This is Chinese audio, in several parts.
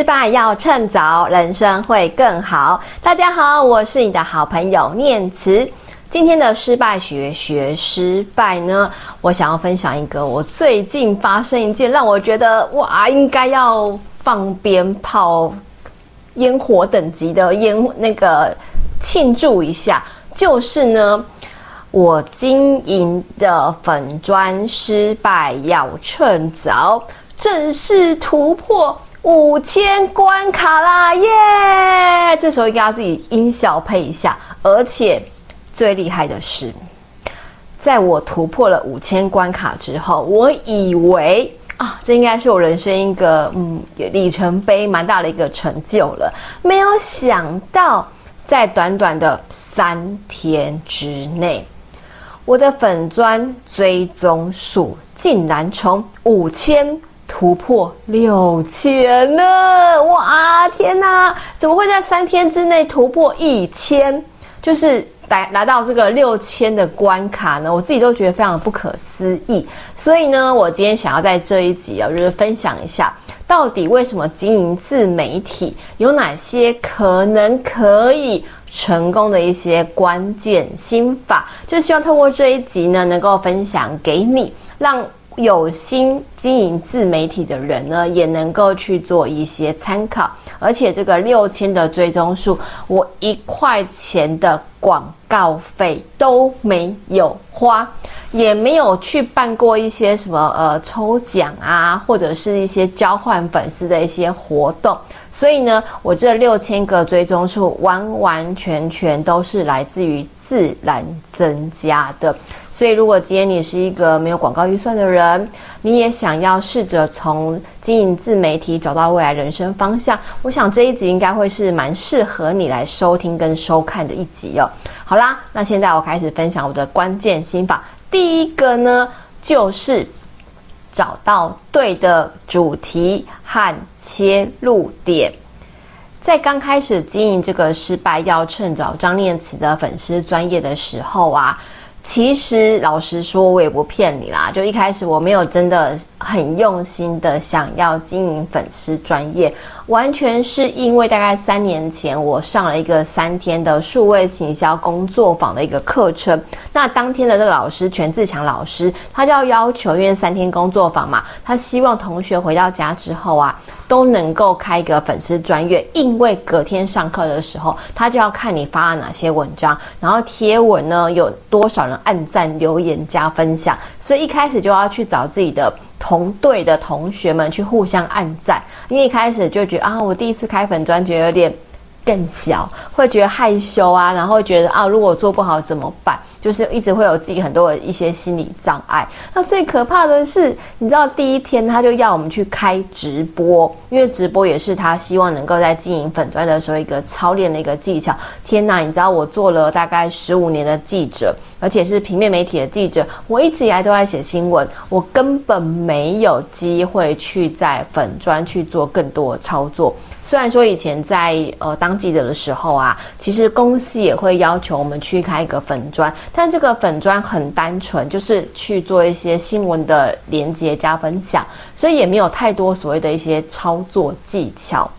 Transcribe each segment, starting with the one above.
失败要趁早，人生会更好。大家好，我是你的好朋友念慈。今天的失败学学失败呢，我想要分享一个我最近发生一件让我觉得哇，应该要放鞭炮、烟火等级的烟那个庆祝一下，就是呢，我经营的粉砖失败要趁早，正式突破五千关卡啦！耶！这时候应该要自己音效配一下，而且最厉害的是，在我突破了五千关卡之后，我以为啊，这应该是我人生一个嗯里程碑，蛮大的一个成就了。没有想到，在短短的三天之内，我的粉专追踪数竟然从五千。突破六千了！哇，天哪！怎么会在三天之内突破一千？就是来来到这个六千的关卡呢？我自己都觉得非常不可思议。所以呢，我今天想要在这一集啊，就是分享一下，到底为什么经营自媒体有哪些可能可以成功的一些关键心法，就希望透过这一集呢，能够分享给你，让。有心经营自媒体的人呢，也能够去做一些参考。而且这个六千的追踪数，我一块钱的广告费都没有花，也没有去办过一些什么呃抽奖啊，或者是一些交换粉丝的一些活动。所以呢，我这六千个追踪数完完全全都是来自于自然增加的。所以，如果今天你是一个没有广告预算的人，你也想要试着从经营自媒体找到未来人生方向，我想这一集应该会是蛮适合你来收听跟收看的一集哦。好啦，那现在我开始分享我的关键心法。第一个呢，就是。找到对的主题和切入点，在刚开始经营这个失败要趁早张念慈的粉丝专业的时候啊，其实老实说，我也不骗你啦，就一开始我没有真的很用心的想要经营粉丝专业。完全是因为大概三年前，我上了一个三天的数位行销工作坊的一个课程。那当天的这个老师全自强老师，他就要要求，因为三天工作坊嘛，他希望同学回到家之后啊，都能够开一个粉丝专页，因为隔天上课的时候，他就要看你发了哪些文章，然后贴文呢有多少人按赞、留言、加分享，所以一开始就要去找自己的。同队的同学们去互相暗赞，因为一开始就觉得啊，我第一次开粉专，觉得有点更小，会觉得害羞啊，然后觉得啊，如果我做不好怎么办？就是一直会有自己很多的一些心理障碍。那最可怕的是，你知道第一天他就要我们去开直播，因为直播也是他希望能够在经营粉专的时候一个操练的一个技巧。天哪，你知道我做了大概十五年的记者，而且是平面媒体的记者，我一直以来都在写新闻，我根本没有机会去在粉专去做更多的操作。虽然说以前在呃当记者的时候啊，其实公司也会要求我们去开一个粉专。但这个粉砖很单纯，就是去做一些新闻的连接加分享，所以也没有太多所谓的一些操作技巧。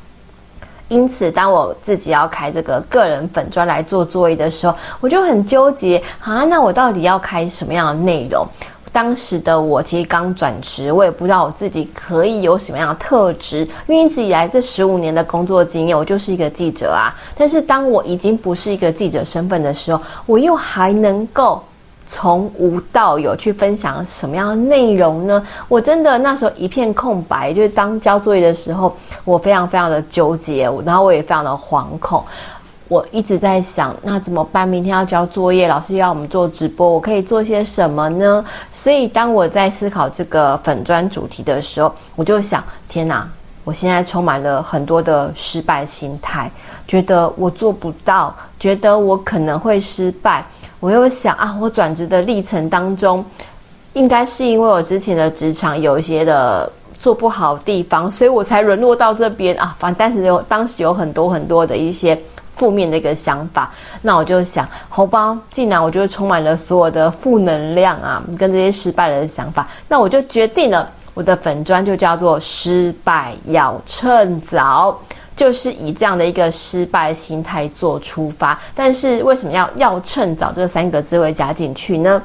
因此，当我自己要开这个个人粉砖来做作业的时候，我就很纠结啊，那我到底要开什么样的内容？当时的我其实刚转职，我也不知道我自己可以有什么样的特质。因为一直以来这十五年的工作经验，我就是一个记者啊。但是当我已经不是一个记者身份的时候，我又还能够从无到有去分享什么样的内容呢？我真的那时候一片空白。就是当交作业的时候，我非常非常的纠结，然后我也非常的惶恐。我一直在想，那怎么办？明天要交作业，老师要我们做直播，我可以做些什么呢？所以当我在思考这个粉砖主题的时候，我就想：天哪！我现在充满了很多的失败心态，觉得我做不到，觉得我可能会失败。我又想啊，我转职的历程当中，应该是因为我之前的职场有一些的做不好地方，所以我才沦落到这边啊。反正当时有当时有很多很多的一些。负面的一个想法，那我就想，好吧，既然我就充满了所有的负能量啊，跟这些失败的想法，那我就决定了，我的粉砖就叫做“失败要趁早”，就是以这样的一个失败心态做出发。但是为什么要要趁早这三个字会加进去呢？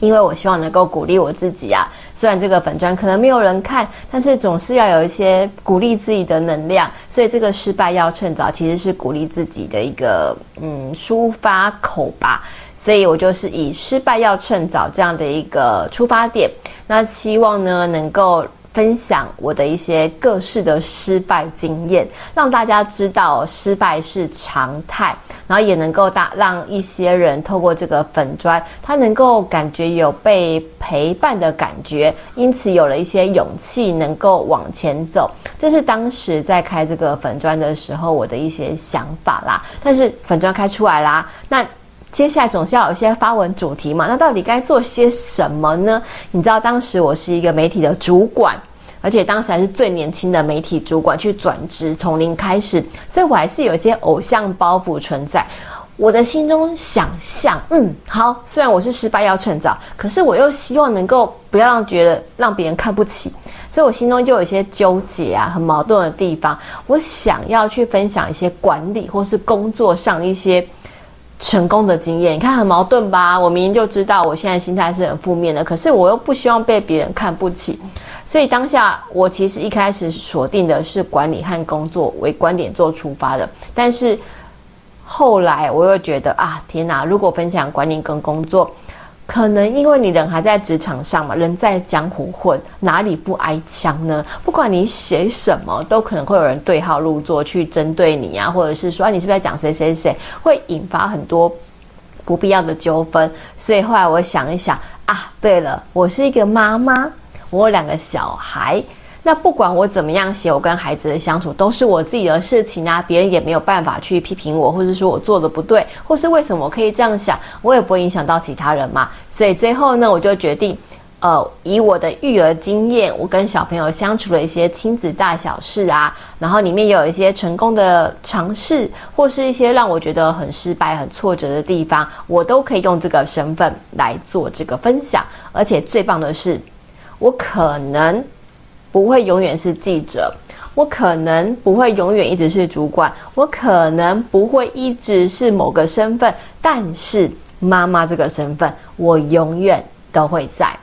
因为我希望能够鼓励我自己啊。虽然这个粉专可能没有人看，但是总是要有一些鼓励自己的能量。所以这个失败要趁早，其实是鼓励自己的一个嗯抒发口吧。所以我就是以失败要趁早这样的一个出发点，那希望呢能够分享我的一些各式的失败经验，让大家知道失败是常态，然后也能够大让一些人透过这个粉砖，他能够感觉有被陪伴的感觉，因此有了一些勇气能够往前走。这是当时在开这个粉砖的时候我的一些想法啦。但是粉砖开出来啦，那。接下来总是要有一些发文主题嘛，那到底该做些什么呢？你知道当时我是一个媒体的主管，而且当时还是最年轻的媒体主管，去转职从零开始，所以我还是有一些偶像包袱存在。我的心中想象，嗯，好，虽然我是失败要趁早，可是我又希望能够不要让觉得让别人看不起，所以我心中就有一些纠结啊，很矛盾的地方。我想要去分享一些管理或是工作上一些。成功的经验，你看很矛盾吧？我明明就知道我现在心态是很负面的，可是我又不希望被别人看不起，所以当下我其实一开始锁定的是管理和工作为观点做出发的，但是后来我又觉得啊，天哪！如果分享管理跟工作。可能因为你人还在职场上嘛，人在江湖混，哪里不挨枪呢？不管你写什么，都可能会有人对号入座去针对你啊，或者是说，你是不是在讲谁谁谁，会引发很多不必要的纠纷。所以后来我想一想啊，对了，我是一个妈妈，我有两个小孩。那不管我怎么样写，我跟孩子的相处都是我自己的事情啊，别人也没有办法去批评我，或者说我做的不对，或是为什么我可以这样想，我也不会影响到其他人嘛。所以最后呢，我就决定，呃，以我的育儿经验，我跟小朋友相处的一些亲子大小事啊，然后里面有一些成功的尝试，或是一些让我觉得很失败、很挫折的地方，我都可以用这个身份来做这个分享。而且最棒的是，我可能。不会永远是记者，我可能不会永远一直是主管，我可能不会一直是某个身份，但是妈妈这个身份，我永远都会在。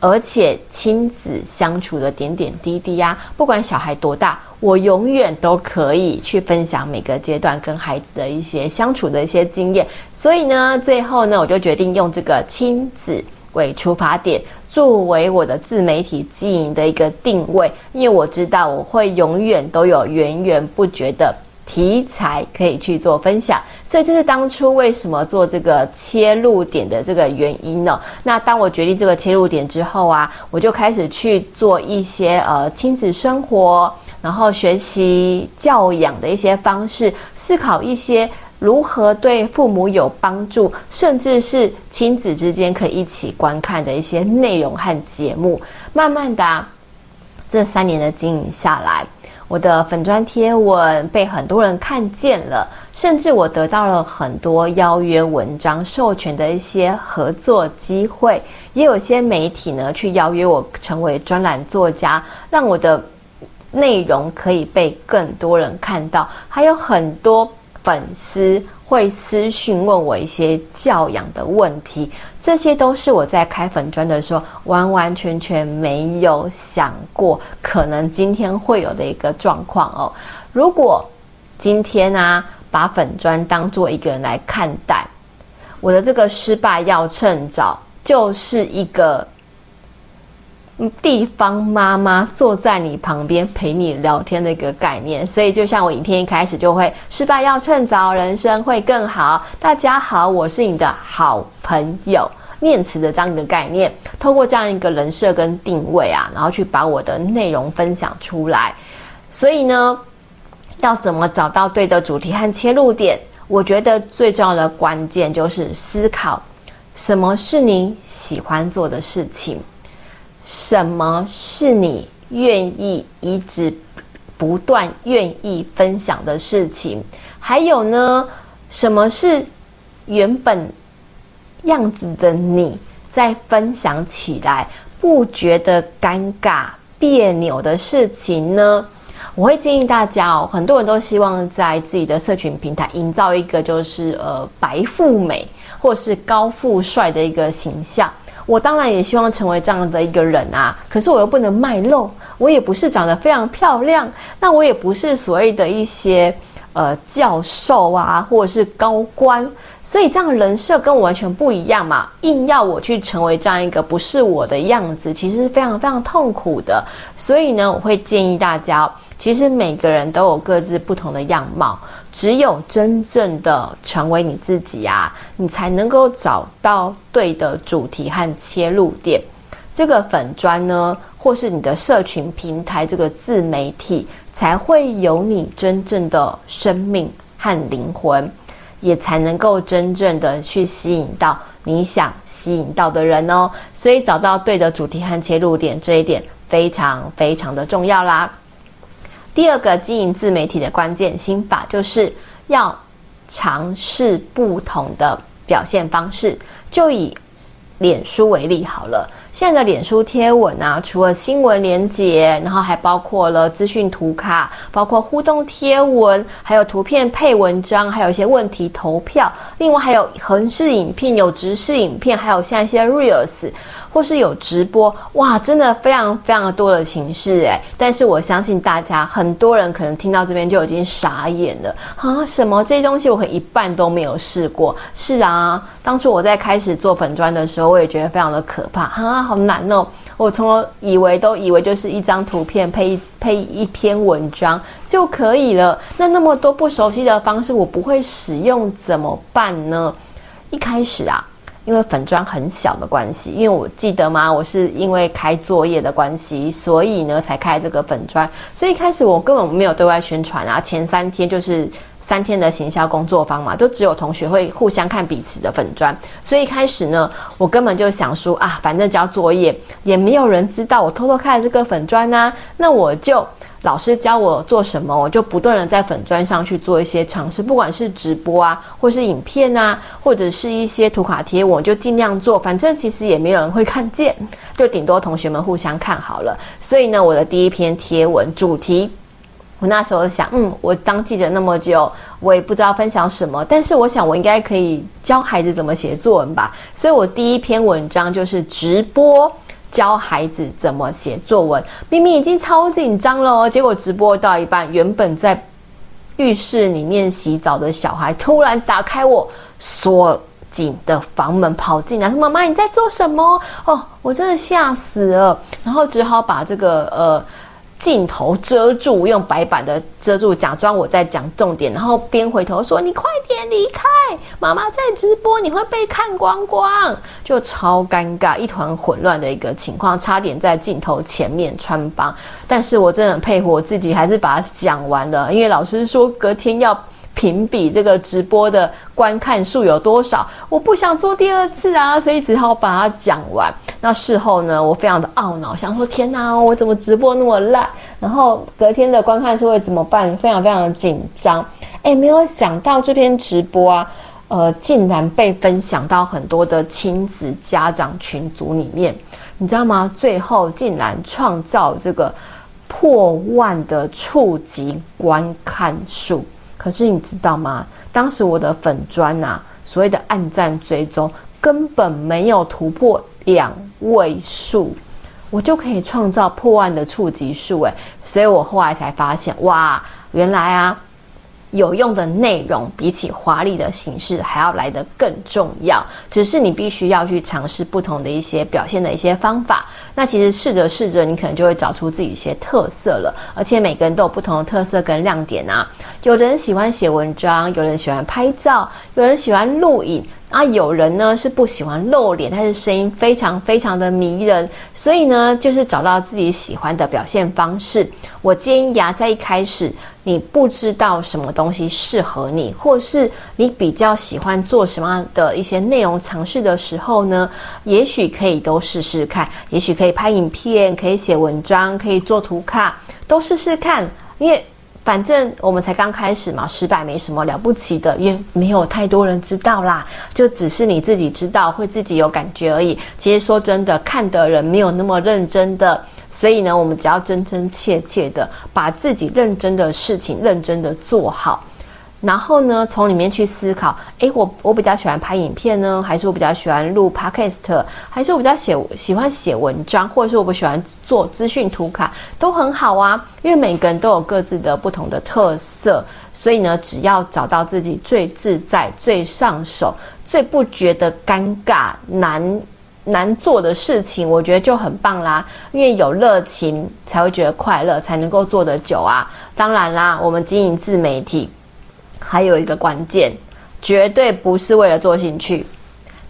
而且亲子相处的点点滴滴呀，不管小孩多大，我永远都可以去分享每个阶段跟孩子的一些相处的一些经验。所以呢，最后呢，我就决定用这个亲子为出发点。作为我的自媒体经营的一个定位，因为我知道我会永远都有源源不绝的题材可以去做分享，所以这是当初为什么做这个切入点的这个原因呢？那当我决定这个切入点之后啊，我就开始去做一些呃亲子生活，然后学习教养的一些方式，思考一些。如何对父母有帮助，甚至是亲子之间可以一起观看的一些内容和节目，慢慢的，这三年的经营下来，我的粉砖贴文被很多人看见了，甚至我得到了很多邀约文章授权的一些合作机会，也有些媒体呢去邀约我成为专栏作家，让我的内容可以被更多人看到，还有很多。粉丝会私讯问我一些教养的问题，这些都是我在开粉专的时候完完全全没有想过，可能今天会有的一个状况哦。如果今天、啊，把粉专当做一个人来看待，我的这个失败要趁早，就是一个。地方妈妈坐在你旁边陪你聊天的一个概念，所以就像我影片一开始就会，失败要趁早，人生会更好。大家好，我是你的好朋友念慈的这样一个概念，透过这样一个人设跟定位啊，然后去把我的内容分享出来。所以呢，要怎么找到对的主题和切入点？我觉得最重要的关键就是思考，什么是你喜欢做的事情。什么是你愿意一直不断愿意分享的事情？还有呢，什么是原本样子的你在分享起来不觉得尴尬别扭的事情呢？我会建议大家哦，很多人都希望在自己的社群平台营造一个就是呃白富美或是高富帅的一个形象。我当然也希望成为这样的一个人啊，可是我又不能卖肉，我也不是长得非常漂亮，那我也不是所谓的一些呃教授啊，或者是高官，所以这样的人设跟我完全不一样嘛。硬要我去成为这样一个不是我的样子，其实是非常非常痛苦的。所以呢，我会建议大家。其实每个人都有各自不同的样貌，只有真正的成为你自己啊，你才能够找到对的主题和切入点。这个粉专呢，或是你的社群平台，这个自媒体，才会有你真正的生命和灵魂，也才能够真正的去吸引到你想吸引到的人哦。所以找到对的主题和切入点，这一点非常非常的重要啦。第二个经营自媒体的关键心法，就是要尝试不同的表现方式。就以脸书为例好了，现在的脸书贴文啊，除了新闻连结，然后还包括了资讯图卡，包括互动贴文，还有图片配文章，还有一些问题投票。另外还有横式影片，有直式影片，还有像一些 Reels。或是有直播，哇，真的非常非常多的形式诶，但是我相信大家很多人可能听到这边就已经傻眼了啊！什么这些东西我可一半都没有试过。是啊，当初我在开始做粉砖的时候，我也觉得非常的可怕啊，好难哦！我从以为都以为就是一张图片配一配一篇文章就可以了。那那么多不熟悉的方式，我不会使用怎么办呢？一开始啊。因为粉砖很小的关系，因为我记得吗？我是因为开作业的关系，所以呢才开这个粉砖。所以一开始我根本没有对外宣传啊，前三天就是三天的行销工作坊嘛，都只有同学会互相看彼此的粉砖。所以一开始呢，我根本就想说啊，反正交作业也没有人知道我偷偷开了这个粉砖啊，那我就。老师教我做什么，我就不断的在粉专上去做一些尝试，不管是直播啊，或是影片啊，或者是一些图卡贴，我就尽量做。反正其实也没有人会看见，就顶多同学们互相看好了。所以呢，我的第一篇贴文主题，我那时候想，嗯，我当记者那么久，我也不知道分享什么，但是我想我应该可以教孩子怎么写作文吧。所以我第一篇文章就是直播。教孩子怎么写作文，明明已经超紧张了哦，结果直播到一半，原本在浴室里面洗澡的小孩突然打开我锁紧的房门跑进来，说：“妈妈，你在做什么？”哦，我真的吓死了，然后只好把这个呃。镜头遮住，用白板的遮住，假装我在讲重点，然后边回头说：“你快点离开，妈妈在直播，你会被看光光。”就超尴尬，一团混乱的一个情况，差点在镜头前面穿帮。但是我真的很佩服我自己，还是把它讲完了，因为老师说隔天要。评比这个直播的观看数有多少？我不想做第二次啊，所以只好把它讲完。那事后呢，我非常的懊恼，想说天哪，我怎么直播那么烂？然后隔天的观看数会怎么办？非常非常的紧张。诶，没有想到这篇直播啊，呃，竟然被分享到很多的亲子家长群组里面，你知道吗？最后竟然创造这个破万的触及观看数。可是你知道吗？当时我的粉砖呐，所谓的按赞追踪根本没有突破两位数，我就可以创造破万的触及数诶，所以我后来才发现，哇，原来啊。有用的内容比起华丽的形式还要来得更重要，只是你必须要去尝试不同的一些表现的一些方法。那其实试着试着，你可能就会找出自己一些特色了。而且每个人都有不同的特色跟亮点啊。有的人喜欢写文章，有人喜欢拍照，有人喜欢录影。啊，有人呢是不喜欢露脸，但是声音非常非常的迷人，所以呢，就是找到自己喜欢的表现方式。我建议呀，在一开始你不知道什么东西适合你，或是你比较喜欢做什么样的一些内容尝试的时候呢，也许可以都试试看，也许可以拍影片，可以写文章，可以做图卡，都试试看，因为。反正我们才刚开始嘛，失败没什么了不起的，也没有太多人知道啦，就只是你自己知道，会自己有感觉而已。其实说真的，看的人没有那么认真的，所以呢，我们只要真真切切的把自己认真的事情认真的做好。然后呢，从里面去思考，诶，我我比较喜欢拍影片呢，还是我比较喜欢录 podcast，还是我比较写喜欢写文章，或者是我不喜欢做资讯图卡，都很好啊。因为每个人都有各自的不同的特色，所以呢，只要找到自己最自在、最上手、最不觉得尴尬、难难做的事情，我觉得就很棒啦。因为有热情才会觉得快乐，才能够做得久啊。当然啦，我们经营自媒体。还有一个关键，绝对不是为了做兴趣。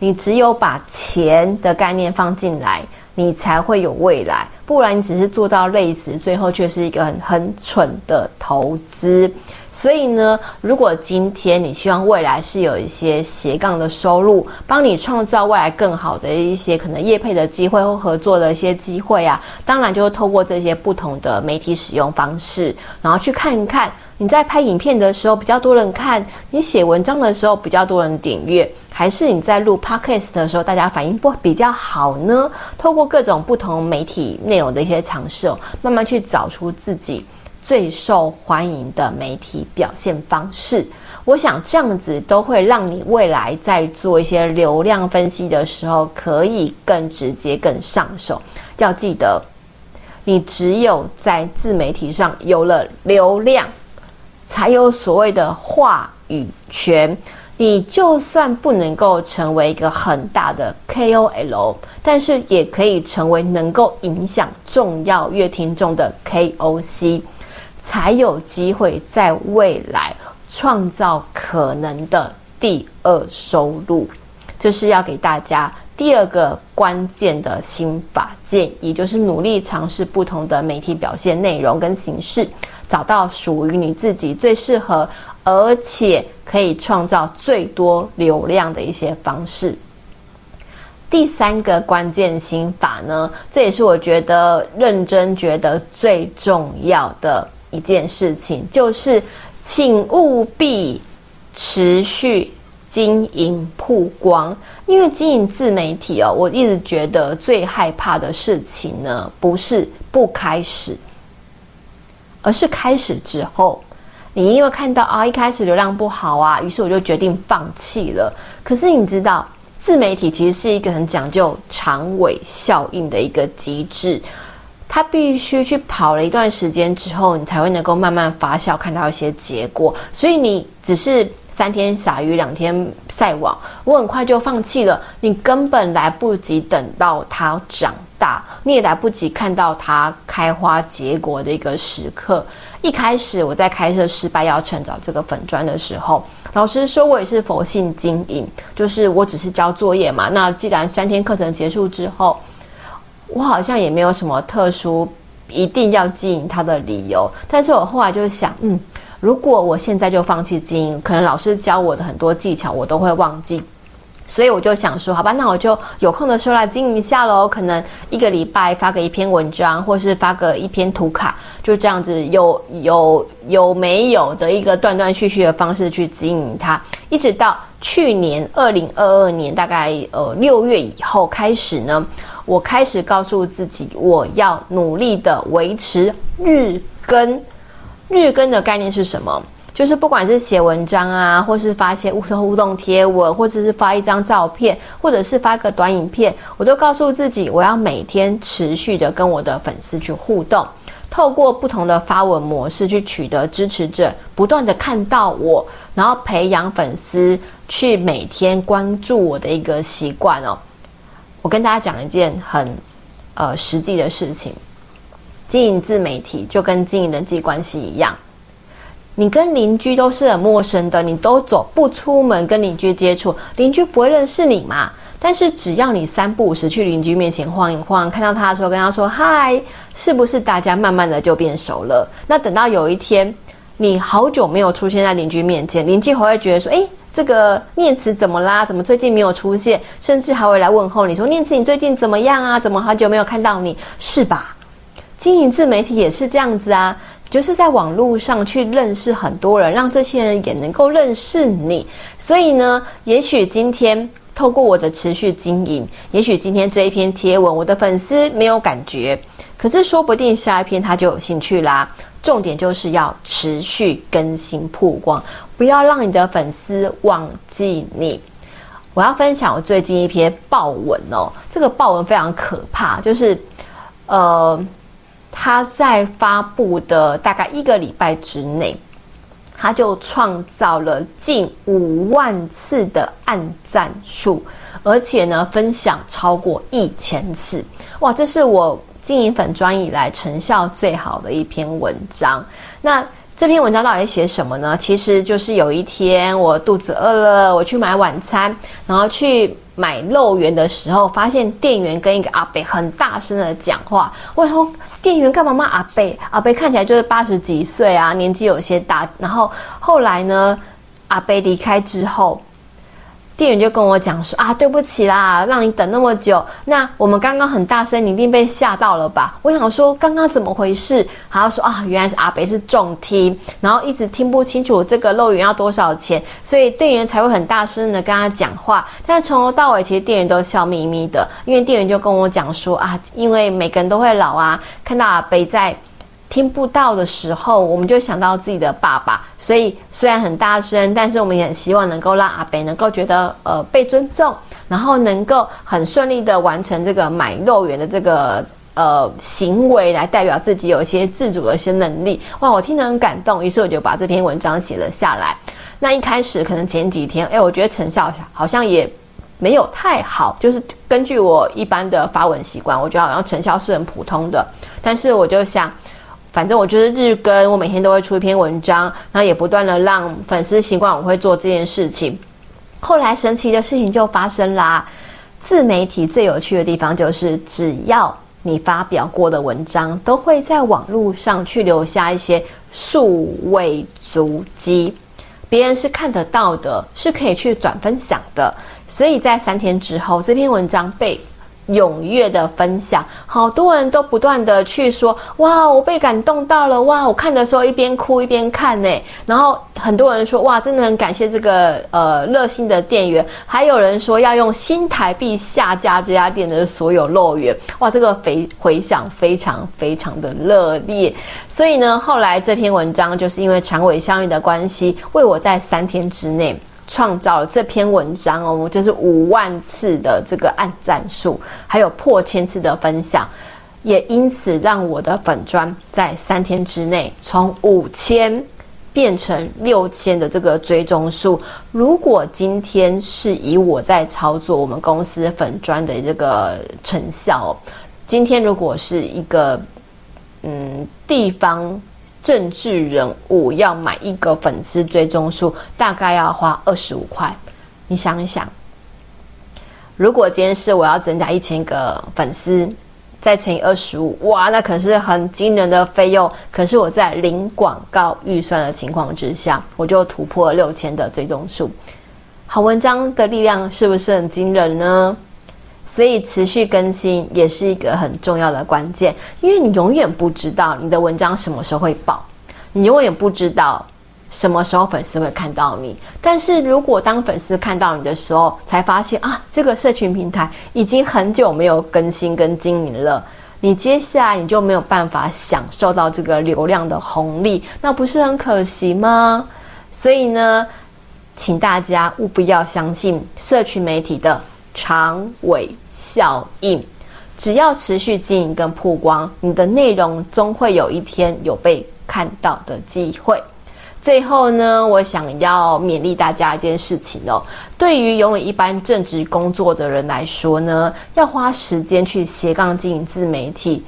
你只有把钱的概念放进来，你才会有未来。不然你只是做到累死，最后却是一个很很蠢的投资。所以呢，如果今天你希望未来是有一些斜杠的收入，帮你创造未来更好的一些可能业配的机会或合作的一些机会啊，当然就是透过这些不同的媒体使用方式，然后去看一看。你在拍影片的时候比较多人看，你写文章的时候比较多人点阅，还是你在录 podcast 的时候大家反应不比较好呢？透过各种不同媒体内容的一些尝试，慢慢去找出自己最受欢迎的媒体表现方式。我想这样子都会让你未来在做一些流量分析的时候，可以更直接、更上手。要记得，你只有在自媒体上有了流量。才有所谓的话语权。你就算不能够成为一个很大的 KOL，但是也可以成为能够影响重要乐听众的 KOC，才有机会在未来创造可能的第二收入。这是要给大家第二个关键的心法建议，就是努力尝试不同的媒体表现内容跟形式。找到属于你自己最适合，而且可以创造最多流量的一些方式。第三个关键心法呢，这也是我觉得认真觉得最重要的一件事情，就是请务必持续经营曝光。因为经营自媒体哦，我一直觉得最害怕的事情呢，不是不开始。而是开始之后，你因为看到啊，一开始流量不好啊，于是我就决定放弃了。可是你知道，自媒体其实是一个很讲究长尾效应的一个机制，它必须去跑了一段时间之后，你才会能够慢慢发酵，看到一些结果。所以你只是三天撒鱼两天晒网，我很快就放弃了，你根本来不及等到它长大，你也来不及看到它开花结果的一个时刻。一开始我在开设失败要趁早这个粉砖的时候，老实说，我也是佛性经营，就是我只是交作业嘛。那既然三天课程结束之后，我好像也没有什么特殊一定要经营它的理由。但是我后来就想，嗯，如果我现在就放弃经营，可能老师教我的很多技巧我都会忘记。所以我就想说，好吧，那我就有空的时候来经营一下喽。可能一个礼拜发个一篇文章，或是发个一篇图卡，就这样子有有有没有的一个断断续续的方式去经营它，一直到去年二零二二年大概呃六月以后开始呢，我开始告诉自己，我要努力的维持日更。日更的概念是什么？就是不管是写文章啊，或是发一些互动互动贴文，或者是发一张照片，或者是发个短影片，我都告诉自己，我要每天持续的跟我的粉丝去互动，透过不同的发文模式去取得支持者，不断的看到我，然后培养粉丝去每天关注我的一个习惯哦。我跟大家讲一件很呃实际的事情，经营自媒体就跟经营人际关系一样。你跟邻居都是很陌生的，你都走不出门跟邻居接触，邻居不会认识你嘛。但是只要你三不五时去邻居面前晃一晃，看到他的时候跟他说嗨，是不是大家慢慢的就变熟了？那等到有一天你好久没有出现在邻居面前，邻居还会觉得说，诶，这个念慈怎么啦？怎么最近没有出现？甚至还会来问候你说，念慈你最近怎么样啊？怎么好久没有看到你？是吧？经营自媒体也是这样子啊。就是在网络上去认识很多人，让这些人也能够认识你。所以呢，也许今天透过我的持续经营，也许今天这一篇贴文，我的粉丝没有感觉，可是说不定下一篇他就有兴趣啦。重点就是要持续更新曝光，不要让你的粉丝忘记你。我要分享我最近一篇爆文哦，这个爆文非常可怕，就是呃，他在发布的大概一个礼拜之内，他就创造了近五万次的按赞数，而且呢，分享超过一千次，哇，这是我。经营粉专以来成效最好的一篇文章。那这篇文章到底写什么呢？其实就是有一天我肚子饿了，我去买晚餐，然后去买肉圆的时候，发现店员跟一个阿伯很大声的讲话。我说店员干嘛骂阿伯？阿伯看起来就是八十几岁啊，年纪有些大。然后后来呢，阿伯离开之后。店员就跟我讲说啊，对不起啦，让你等那么久。那我们刚刚很大声，你一定被吓到了吧？我想说刚刚怎么回事？然后说啊，原来是阿北是重听，然后一直听不清楚这个漏雨要多少钱，所以店员才会很大声的跟他讲话。但是从头到尾，其实店员都笑眯眯的，因为店员就跟我讲说啊，因为每个人都会老啊，看到阿北在。听不到的时候，我们就想到自己的爸爸，所以虽然很大声，但是我们也很希望能够让阿北能够觉得呃被尊重，然后能够很顺利的完成这个买肉圆的这个呃行为，来代表自己有一些自主的一些能力。哇，我听得很感动，于是我就把这篇文章写了下来。那一开始可能前几天，哎，我觉得成效好像也没有太好，就是根据我一般的发文习惯，我觉得好像成效是很普通的。但是我就想。反正我就是日更，我每天都会出一篇文章，然后也不断的让粉丝习惯我会做这件事情。后来神奇的事情就发生啦！自媒体最有趣的地方就是，只要你发表过的文章，都会在网络上去留下一些数位足迹，别人是看得到的，是可以去转分享的。所以在三天之后，这篇文章被踊跃的分享，好多人都不断的去说，哇，我被感动到了，哇，我看的时候一边哭一边看呢。然后很多人说，哇，真的很感谢这个呃热心的店员，还有人说要用新台币下架这家店的所有肉圆，哇，这个回回响非常非常的热烈。所以呢，后来这篇文章就是因为长尾相遇的关系，为我在三天之内。创造了这篇文章哦，就是五万次的这个按赞数，还有破千次的分享，也因此让我的粉砖在三天之内从五千变成六千的这个追踪数。如果今天是以我在操作我们公司粉砖的这个成效，今天如果是一个嗯地方。政治人物要买一个粉丝追踪数，大概要花二十五块。你想一想，如果今天是我要增加一千个粉丝，再乘以二十五，哇，那可是很惊人的费用。可是我在零广告预算的情况之下，我就突破六千的追踪数。好文章的力量是不是很惊人呢？所以持续更新也是一个很重要的关键，因为你永远不知道你的文章什么时候会爆，你永远不知道什么时候粉丝会看到你。但是如果当粉丝看到你的时候，才发现啊，这个社群平台已经很久没有更新跟经营了，你接下来你就没有办法享受到这个流量的红利，那不是很可惜吗？所以呢，请大家务必要相信社群媒体的长尾效应，只要持续经营跟曝光，你的内容终会有一天有被看到的机会。最后呢，我想要勉励大家一件事情哦，对于拥有一般正职工作的人来说呢，要花时间去斜杠经营自媒体，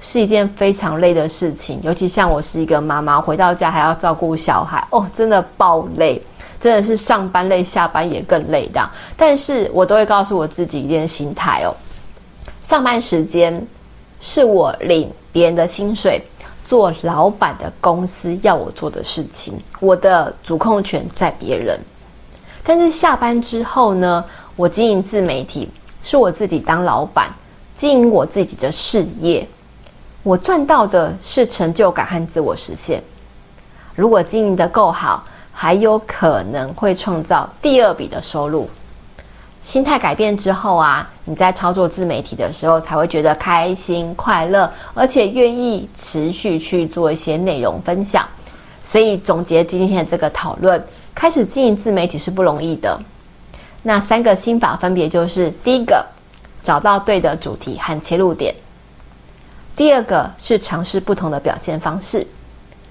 是一件非常累的事情。尤其像我是一个妈妈，回到家还要照顾小孩，哦，真的爆累。真的是上班累，下班也更累的。但是我都会告诉我自己一件心态哦：上班时间是我领别人的薪水，做老板的公司要我做的事情，我的主控权在别人。但是下班之后呢，我经营自媒体，是我自己当老板，经营我自己的事业。我赚到的是成就感和自我实现。如果经营的够好，还有可能会创造第二笔的收入。心态改变之后啊，你在操作自媒体的时候才会觉得开心快乐，而且愿意持续去做一些内容分享。所以总结今天的这个讨论，开始经营自媒体是不容易的。那三个心法分别就是：第一个，找到对的主题和切入点；第二个是尝试不同的表现方式。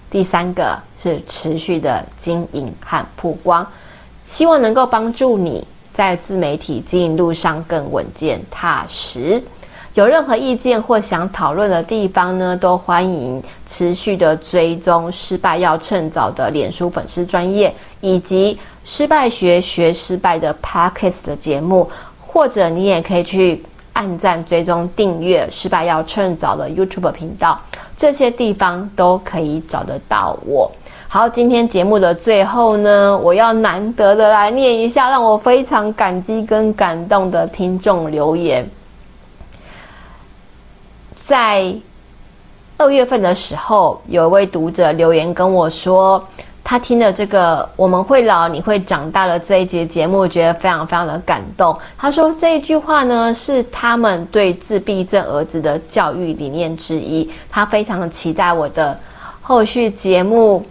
第三个是持续的经营和曝光，希望能够帮助你在自媒体经营路上更稳健踏实。有任何意见或想讨论的地方呢，都欢迎持续的追踪“失败要趁早”的脸书粉丝专业，以及“失败学学失败”的 Podcast 的节目，或者你也可以去按赞、追踪、订阅“失败要趁早”的 YouTube 频道。这些地方都可以找得到我。好，今天节目的最后呢，我要难得的来念一下让我非常感激跟感动的听众留言。在二月份的时候，有一位读者留言跟我说。他听了这个“我们会老，你会长大”的这一节节目，觉得非常非常的感动。他说这一句话呢，是他们对自闭症儿子的教育理念之一。他非常期待我的后续节目。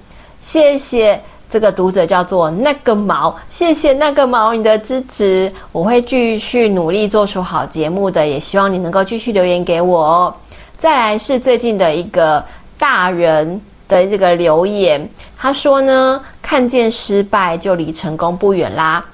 谢谢这个读者叫做那个毛，谢谢那个毛你的支持，我会继续努力做出好节目的，也希望你能够继续留言给我哦。再来是最近的一个大人。的这个留言，他说呢，看见失败就离成功不远啦。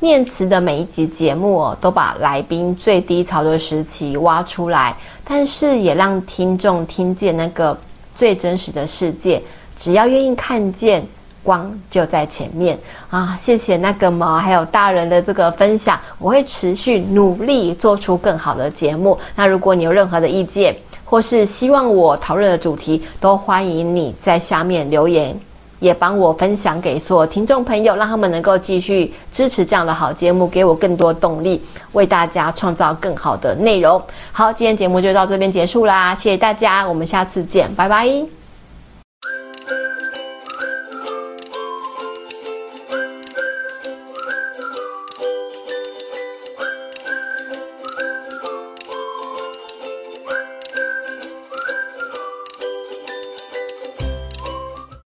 念慈的每一集节目哦，都把来宾最低潮的时期挖出来，但是也让听众听见那个最真实的世界。只要愿意看见，光就在前面啊！谢谢那个毛，还有大人的这个分享，我会持续努力做出更好的节目。那如果你有任何的意见，或是希望我讨论的主题，都欢迎你在下面留言，也帮我分享给所有听众朋友，让他们能够继续支持这样的好节目，给我更多动力，为大家创造更好的内容。好，今天节目就到这边结束啦，谢谢大家，我们下次见，拜拜。